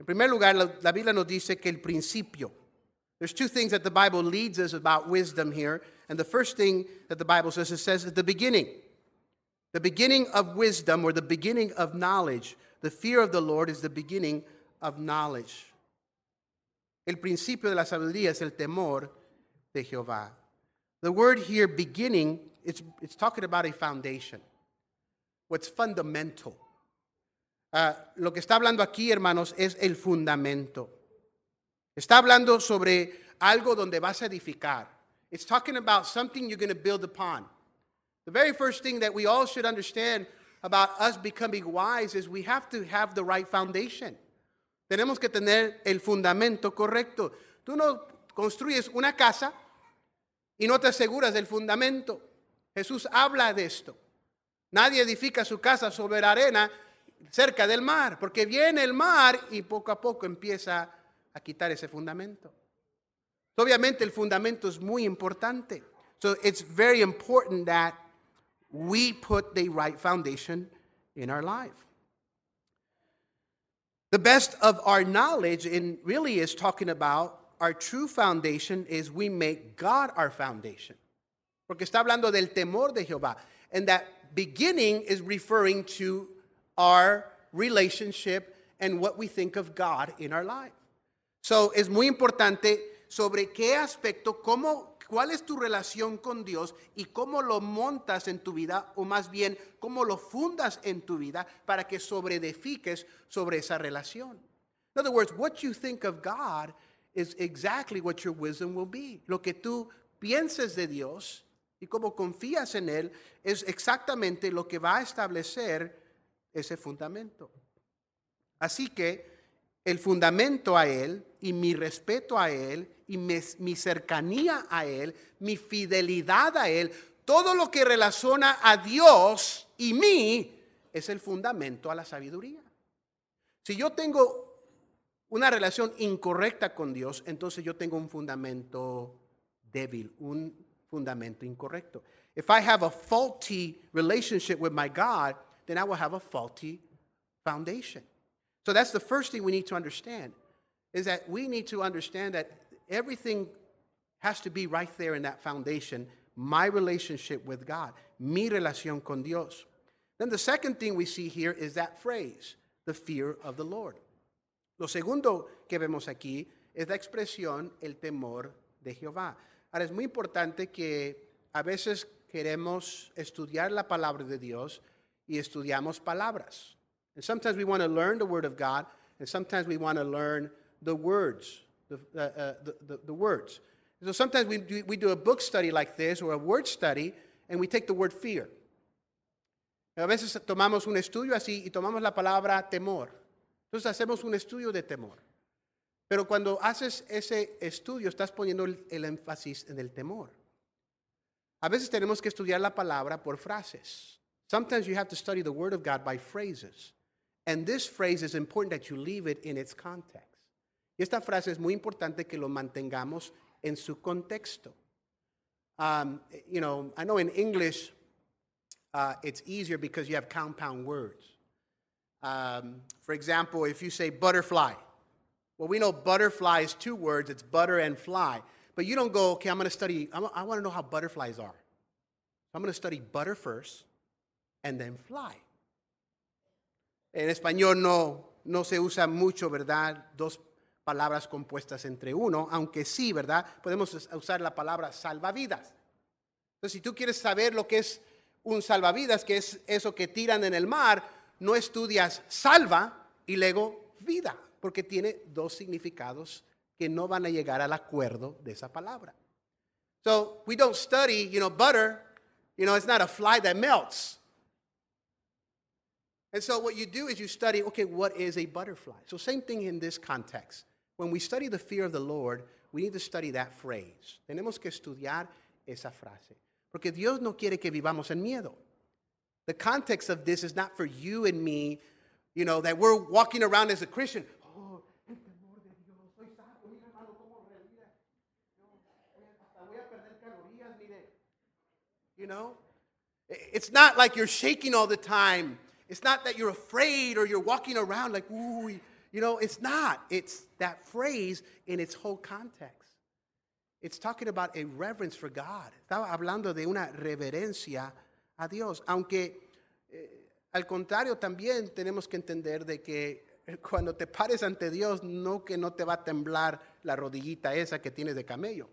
En primer lugar, la, la Biblia nos dice que el principio. There's two things that the Bible leads us about wisdom here. And the first thing that the Bible says, it says the beginning. The beginning of wisdom or the beginning of knowledge. The fear of the Lord is the beginning of knowledge. El principio de la sabiduría es el temor de Jehová. The word here, beginning, it's, it's talking about a foundation. What's fundamental. Ah, lo que está hablando aquí, hermanos, es el fundamento. Está hablando sobre algo donde vas a edificar. It's talking about something you're going to build upon. The very first thing that we all should understand about us becoming wise is we have to have the right foundation. Tenemos que tener el fundamento correcto. Tú no construyes una casa y no te aseguras del fundamento. Jesús habla de esto. Nadie edifica su casa sobre la arena cerca del mar, porque viene el mar y poco a poco empieza a quitar ese fundamento. Obviamente el fundamento es muy importante. So it's very important that we put the right foundation in our life. The best of our knowledge in really is talking about our true foundation is we make God our foundation. Porque está hablando del temor de Jehová. And that beginning is referring to our relationship and what we think of God in our life. So, es muy importante sobre qué aspecto, cómo, cuál es tu relación con Dios y cómo lo montas en tu vida, o más bien, cómo lo fundas en tu vida para que sobreedifiques sobre esa relación. In other words, what you think of God is exactly what your wisdom will be. Lo que tú pienses de Dios y cómo confías en Él es exactamente lo que va a establecer ese fundamento. Así que el fundamento a Él y mi respeto a Él y mi, cercanía a Él, mi fidelidad a Él, todo lo que relaciona a Dios y mí es el fundamento a la sabiduría. Si yo tengo una relación incorrecta con Dios, entonces yo tengo un fundamento débil, un fundamento incorrecto. If I have a faulty relationship with my God, then I will have a faulty foundation. So that's the first thing we need to understand is that we need to understand that everything has to be right there in that foundation, my relationship with God, mi relación con Dios. Then the second thing we see here is that phrase, the fear of the Lord. Lo segundo que vemos aquí es la expresión el temor de Jehová. Ahora es muy importante que a veces queremos estudiar la palabra de Dios y estudiamos palabras. And sometimes we want to learn the Word of God, and sometimes we want to learn the words, the, uh, uh, the, the, the, words. So sometimes we do, we do a book study like this or a word study, and we take the word fear. A veces tomamos un estudio así y tomamos la palabra temor. Entonces hacemos un estudio de temor. Pero cuando haces ese estudio, estás poniendo el, el énfasis en el temor. A veces tenemos que estudiar la palabra por frases. Sometimes you have to study the Word of God by phrases. And this phrase is important that you leave it in its context. Y esta frase es muy importante que lo mantengamos en su contexto. Um, you know, I know in English uh, it's easier because you have compound words. Um, for example, if you say butterfly, well, we know butterfly is two words, it's butter and fly. But you don't go, okay, I'm going to study, I'm, I want to know how butterflies are. I'm going to study butter first and then fly. En español no, no se usa mucho, ¿verdad? Dos palabras compuestas entre uno, aunque sí, ¿verdad? Podemos usar la palabra salvavidas. Entonces, si tú quieres saber lo que es un salvavidas, que es eso que tiran en el mar, no estudias salva y luego vida, porque tiene dos significados que no van a llegar al acuerdo de esa palabra. So we don't study, you know, butter, you know, it's not a fly that melts. And so what you do is you study, okay, what is a butterfly? So same thing in this context. When we study the fear of the Lord, we need to study that phrase. Tenemos que estudiar esa frase. Porque Dios no quiere que vivamos en miedo. The context of this is not for you and me, you know, that we're walking around as a Christian. Oh. You know? It's not like you're shaking all the time. It's not that you're afraid or you're walking around like, ooh, you know, it's not. It's that phrase in its whole context. It's talking about a reverence for God. Estaba hablando de una reverencia a Dios. Aunque, eh, al contrario, también tenemos que entender de que cuando te pares ante Dios, no que no te va a temblar la rodillita esa que tienes de camello.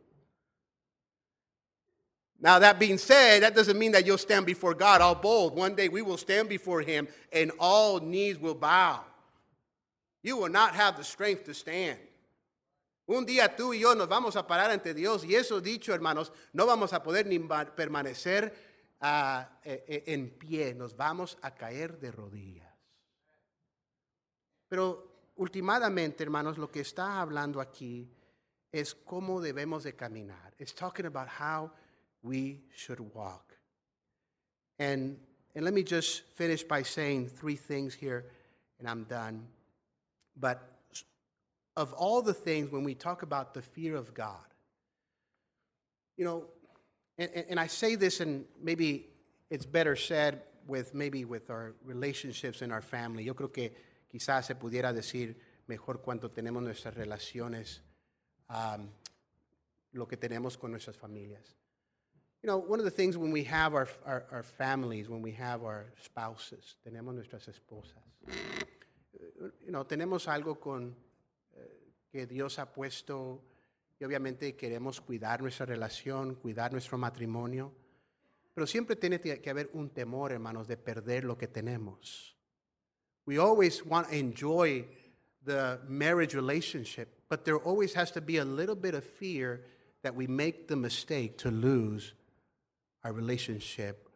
Now, that being said, that doesn't mean that you'll stand before God all bold. One day we will stand before Him and all knees will bow. You will not have the strength to stand. Un día tú y yo nos vamos a parar ante Dios y eso dicho, hermanos, no vamos a poder ni permanecer uh, en pie, nos vamos a caer de rodillas. Pero últimamente, hermanos, lo que está hablando aquí es cómo debemos de caminar. It's talking about how we should walk. And, and let me just finish by saying three things here, and I'm done. But of all the things, when we talk about the fear of God, you know, and, and I say this, and maybe it's better said with maybe with our relationships in our family. Yo creo que quizás se pudiera decir mejor cuando tenemos nuestras relaciones, um, lo que tenemos con nuestras familias. You know, one of the things when we have our, our, our families, when we have our spouses, tenemos nuestras esposas, you know, tenemos algo con eh, que Dios ha puesto y obviamente queremos cuidar nuestra relación, cuidar nuestro matrimonio, pero siempre tiene que haber un temor, hermanos, de perder lo que tenemos. We always want to enjoy the marriage relationship, but there always has to be a little bit of fear that we make the mistake to lose our relationship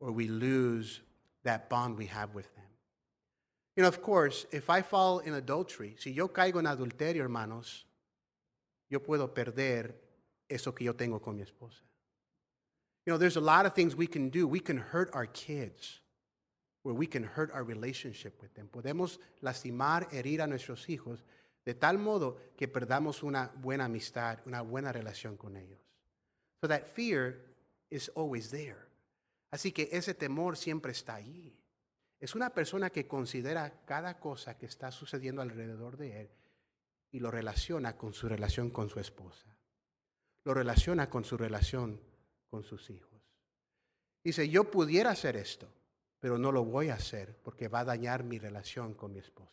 or we lose that bond we have with them. You know, of course, if I fall in adultery, si yo caigo en adulterio, hermanos, yo puedo perder eso que yo tengo con mi esposa. You know, there's a lot of things we can do. We can hurt our kids, where we can hurt our relationship with them. Podemos lastimar, herir a nuestros hijos de tal modo que perdamos una buena amistad, una buena relación con ellos. So that fear is always there. Así que ese temor siempre está allí. Es una persona que considera cada cosa que está sucediendo alrededor de él y lo relaciona con su relación con su esposa. Lo relaciona con su relación con sus hijos. Dice, yo pudiera hacer esto, pero no lo voy a hacer porque va a dañar mi relación con mi esposa.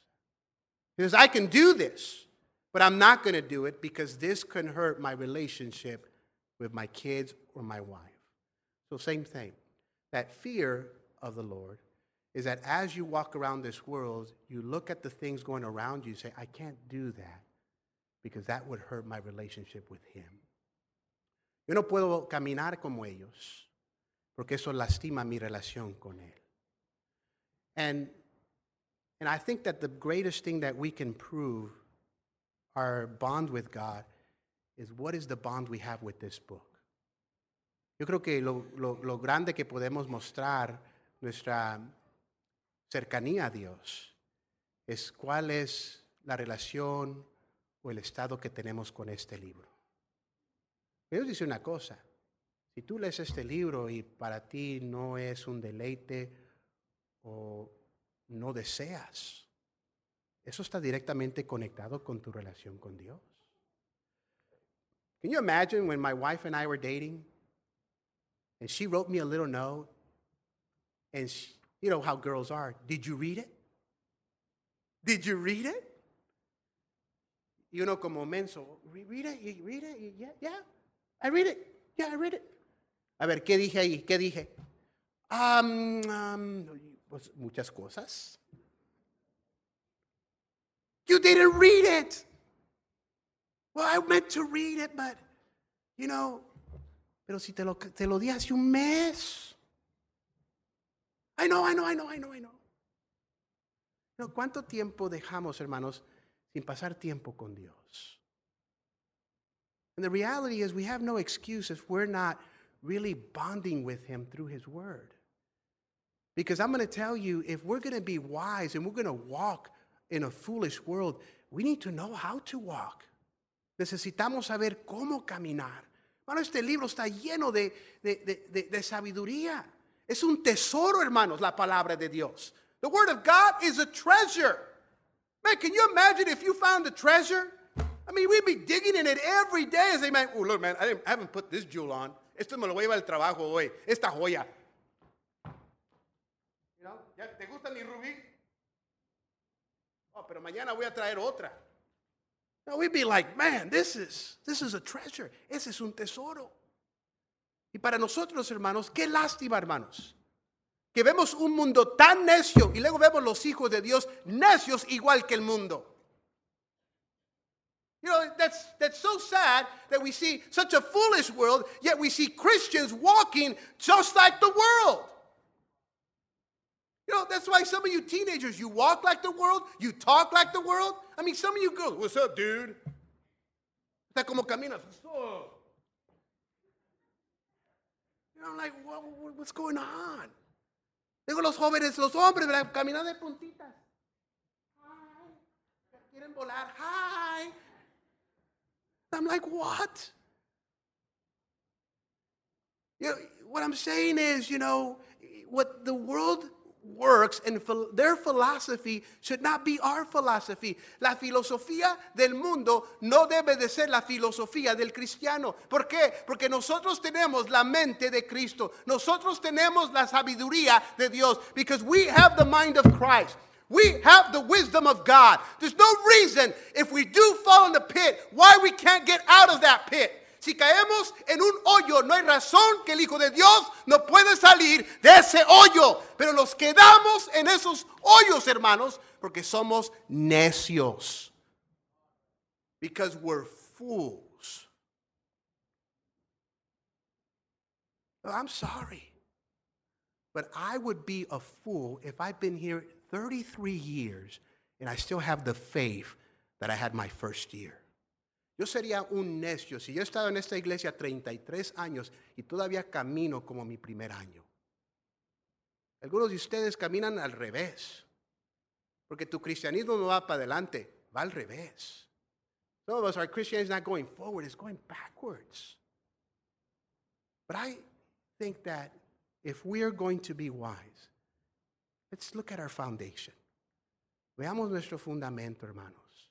He says, I can do this, but I'm not going to do it because this can hurt my relationship with my kids or my wife. So, same thing. That fear of the Lord is that as you walk around this world, you look at the things going around you, say, I can't do that because that would hurt my relationship with Him. Yo no puedo caminar como ellos porque eso lastima mi relación con Él. And, and I think that the greatest thing that we can prove our bond with God is what is the bond we have with this book. Yo creo que lo, lo, lo grande que podemos mostrar nuestra cercanía a Dios es cuál es la relación o el estado que tenemos con este libro. Dios dice una cosa, si tú lees este libro y para ti no es un deleite o no deseas, eso está directamente conectado con tu relación con Dios. Can you imagine when my wife and I were dating and she wrote me a little note and she, you know how girls are, did you read it? Did you read it? You know, como menso, read it, you read it, yeah, yeah, I read it, yeah, I read it. A ver, ¿qué dije ahí? ¿Qué dije? Um, um, pues muchas cosas. You didn't read it. Well, I meant to read it, but, you know, Pero si te lo, te lo di hace un mes. I know, I know, I know, I know, I know. No, ¿Cuánto tiempo dejamos, hermanos, sin pasar tiempo con Dios? And the reality is, we have no excuse if we're not really bonding with Him through His Word. Because I'm going to tell you, if we're going to be wise and we're going to walk in a foolish world, we need to know how to walk. Necesitamos saber cómo caminar. Hermano, este libro está lleno de, de, de, de, sabiduría. Es un tesoro, hermanos, la palabra de Dios. The Word of God is a treasure. Man, can you imagine if you found the treasure? I mean, we'd be digging in it every day and say, man, oh, look, man, I, didn't- I haven't put this jewel on. Esto me lo voy a llevar al trabajo hoy. Esta joya. You know, ¿ya ¿Te gusta mi rubí? Oh, pero mañana voy a traer otra. No, we'd be like, man, this is, this is a treasure. Ese es un tesoro. Y para nosotros, hermanos, qué lástima, hermanos, que vemos un mundo tan necio y luego vemos los hijos de Dios necios igual que el mundo. You know, that's, that's so sad that we see such a foolish world, yet we see Christians walking just like the world. You know, that's why some of you teenagers, you walk like the world, you talk like the world. I mean, some of you girls, what's up, dude? Está como caminas. You know, like, what, what- what's going on? Digo, los jóvenes, los hombres, ¿verdad? caminan de puntitas. Hi. Quieren volar. Hi. I'm like, what? You know, what I'm saying is, you know, what the world works and their philosophy should not be our philosophy. La filosofía del mundo no debe de ser la filosofía del cristiano. ¿Por qué? Porque nosotros tenemos la mente de Cristo. Nosotros tenemos la sabiduría de Dios. Because we have the mind of Christ. We have the wisdom of God. There's no reason if we do fall in the pit why we can't get out of that pit. Si caemos en un hoyo, no hay razón que el Hijo de Dios no puede salir de ese hoyo. Pero nos quedamos en esos hoyos, hermanos, porque somos necios. Because we're fools. Oh, I'm sorry. But I would be a fool if I've been here 33 years and I still have the faith that I had my first year. Yo sería un necio si yo he estado en esta iglesia 33 años y todavía camino como mi primer año. Algunos de ustedes caminan al revés, porque tu cristianismo no va para adelante, va al revés. Some of us, our Christianity is not going forward, it's going backwards. But I think that if we are going to be wise, let's look at our foundation. Veamos nuestro fundamento, hermanos.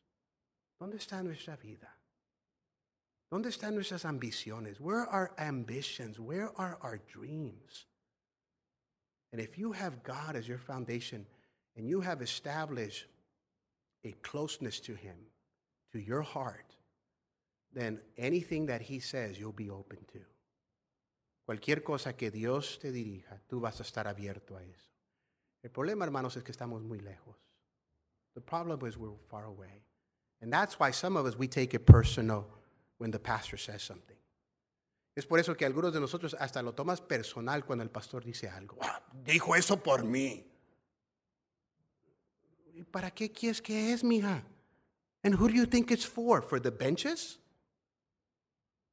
¿Dónde está nuestra vida? ¿Dónde están nuestras ambiciones? Where are our ambitions? Where are our dreams? And if you have God as your foundation and you have established a closeness to Him, to your heart, then anything that He says, you'll be open to. Cualquier cosa que Dios te dirija, tú vas a estar abierto a eso. El problema, hermanos, es que estamos muy lejos. The problem is we're far away. And that's why some of us, we take it personal when the pastor says something. Es por eso que algunos de nosotros hasta lo tomas personal cuando el pastor dice algo. "Ah, dijo eso por mí. ¿Y para qué quieres que es, mija? And who do you think it's for? For the benches?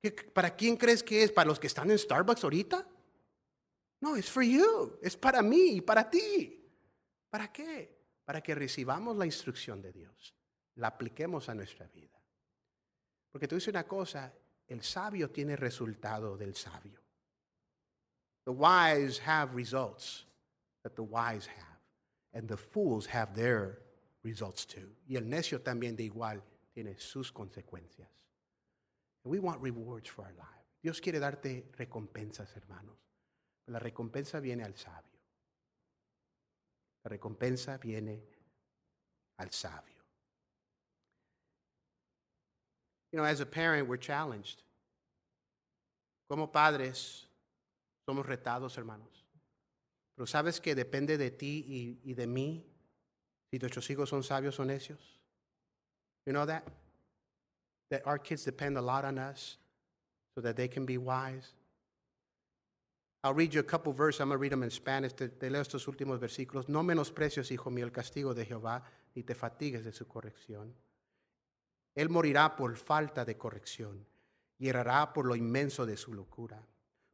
¿Qué- ¿Para quién crees que es? ¿Para los que están en Starbucks ahorita? No, it's for you. Es para mí y para ti. ¿Para qué? Para que recibamos la instrucción de Dios, la apliquemos a nuestra vida. Porque te dice una cosa, el sabio tiene resultado del sabio. The wise have results that the wise have, and the fools have their results too. Y el necio también de igual tiene sus consecuencias. We want rewards for our life. Dios quiere darte recompensas, hermanos. La recompensa viene al sabio. La recompensa viene al sabio. You know, as a parent, we're challenged. Como padres, somos retados, hermanos. Pero sabes que depende de ti y, y de mí si nuestros hijos son sabios o necios. You know that? That our kids depend a lot on us so that they can be wise. I'll read you a couple verses. I'm going to read them in Spanish. Te, te leo estos últimos versículos. No menosprecies, hijo mío, el castigo de Jehová, ni te fatigues de su corrección. Él morirá por falta de corrección y errará por lo inmenso de su locura.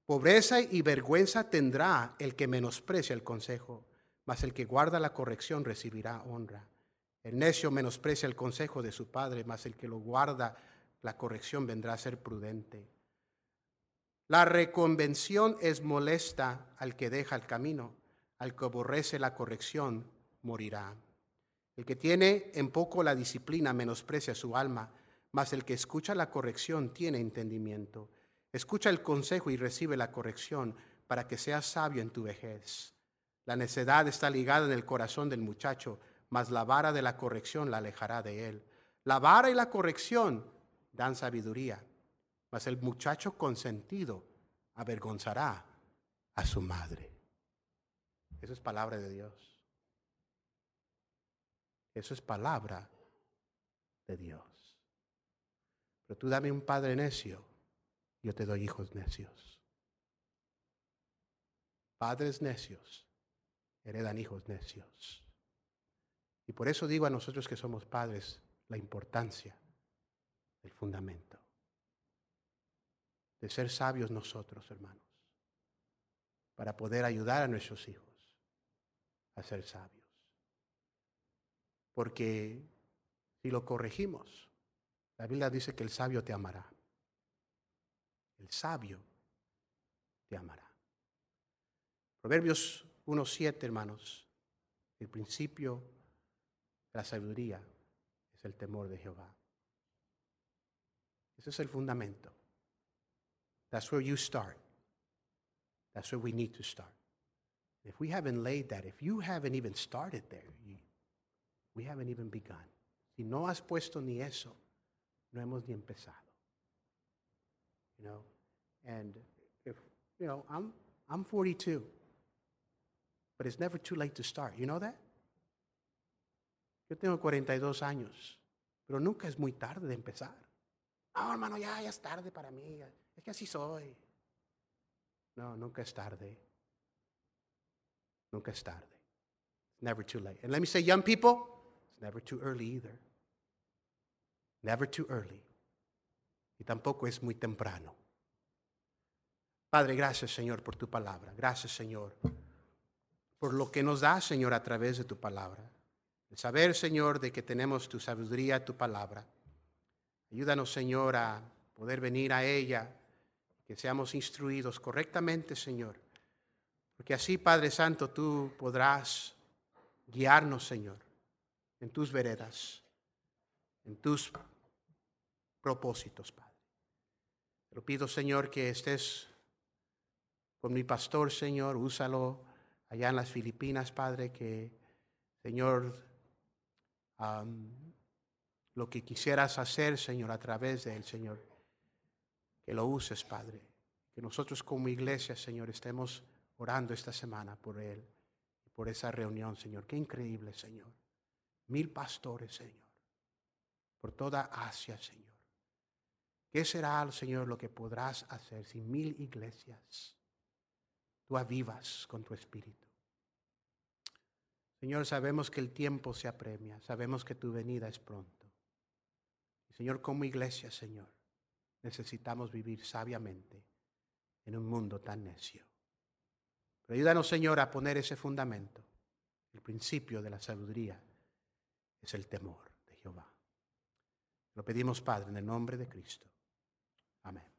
Pobreza y vergüenza tendrá el que menosprecia el consejo, mas el que guarda la corrección recibirá honra. El necio menosprecia el consejo de su padre, mas el que lo guarda la corrección vendrá a ser prudente. La reconvención es molesta al que deja el camino, al que aborrece la corrección morirá. El que tiene en poco la disciplina menosprecia su alma, mas el que escucha la corrección tiene entendimiento. Escucha el consejo y recibe la corrección para que seas sabio en tu vejez. La necedad está ligada en el corazón del muchacho, mas la vara de la corrección la alejará de él. La vara y la corrección dan sabiduría, mas el muchacho consentido avergonzará a su madre. Eso es palabra de Dios. Eso es palabra de Dios. Pero tú dame un padre necio, yo te doy hijos necios. Padres necios heredan hijos necios. Y por eso digo a nosotros que somos padres la importancia del fundamento. De ser sabios nosotros, hermanos, para poder ayudar a nuestros hijos a ser sabios. Porque si lo corregimos, la Biblia dice que el sabio te amará. El sabio te amará. Proverbios 1.7, hermanos, el principio de la sabiduría es el temor de Jehová. Ese es el fundamento. That's where you start. That's where we need to start. If we haven't laid that, if you haven't even started there, we haven't even begun. Si no has puesto ni eso, no hemos ni empezado. You know, and if you know, I'm I'm 42, but it's never too late to start. You know that? Yo tengo 42 años, pero nunca es muy tarde de empezar. No, hermano, ya, ya es tarde para mí. Es que así soy. No, nunca es tarde. Nunca es tarde. Never too late. And let me say, young people, never too early either. Never too early. Y tampoco es muy temprano. Padre, gracias Señor por tu palabra. Gracias Señor por lo que nos da Señor a través de tu palabra. El saber Señor de que tenemos tu sabiduría, tu palabra. Ayúdanos Señor a poder venir a ella, que seamos instruidos correctamente Señor. Porque así Padre Santo tú podrás guiarnos Señor en tus veredas, en tus propósitos, Padre. Te pido, Señor, que estés con mi pastor, Señor, úsalo allá en las Filipinas, Padre, que, Señor, lo que quisieras hacer, Señor, a través de él, Señor, que lo uses, Padre. Que nosotros como iglesia, Señor, estemos orando esta semana por él por esa reunión, Señor. Qué increíble, Señor. Mil pastores, Señor, por toda Asia, Señor. ¿Qué será, Señor, lo que podrás hacer si mil iglesias tú avivas con tu espíritu? Señor, sabemos que el tiempo se apremia, sabemos que tu venida es pronto. Señor, como iglesia, Señor, necesitamos vivir sabiamente en un mundo tan necio. Pero ayúdanos, Señor, a poner ese fundamento. El principio de la sabiduría es el temor de Jehová. Lo pedimos, Padre, en el nombre de Cristo. Amén.